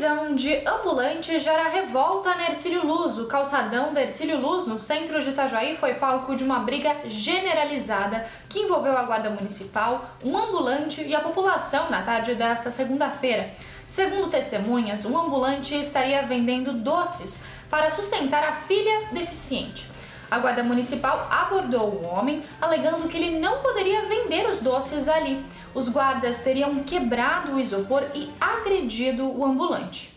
Prisão de ambulante gera revolta na Ercílio Luz. O calçadão da Ercílio Luz, no centro de Itajaí, foi palco de uma briga generalizada que envolveu a Guarda Municipal, um ambulante e a população na tarde desta segunda-feira. Segundo testemunhas, um ambulante estaria vendendo doces para sustentar a filha deficiente. A Guarda Municipal abordou o homem, alegando que ele não poderia vender os doces ali. Os guardas teriam quebrado o isopor e agredido o ambulante.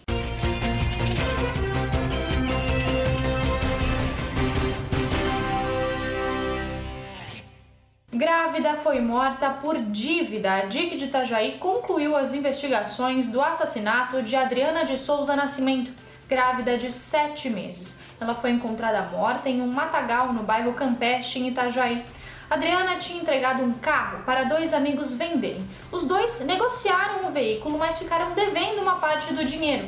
Grávida foi morta por dívida. A DIC de Itajaí concluiu as investigações do assassinato de Adriana de Souza Nascimento, grávida de sete meses. Ela foi encontrada morta em um matagal no bairro Campeche, em Itajaí. Adriana tinha entregado um carro para dois amigos venderem. Os dois negociaram o veículo, mas ficaram devendo uma parte do dinheiro.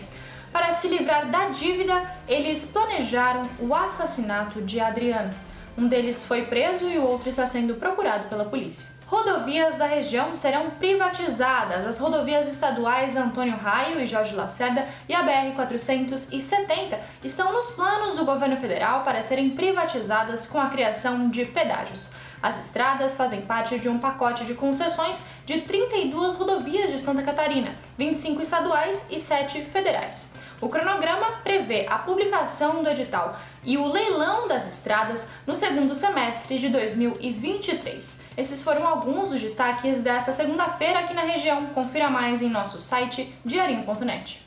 Para se livrar da dívida, eles planejaram o assassinato de Adriana. Um deles foi preso e o outro está sendo procurado pela polícia. Rodovias da região serão privatizadas. As rodovias estaduais Antônio Raio e Jorge Lacerda e a BR-470 estão nos planos do governo federal para serem privatizadas com a criação de pedágios. As estradas fazem parte de um pacote de concessões de 32 rodovias de Santa Catarina, 25 estaduais e 7 federais. O cronograma prevê a publicação do edital e o leilão das estradas no segundo semestre de 2023. Esses foram alguns dos destaques dessa segunda-feira aqui na região. Confira mais em nosso site diarinho.net.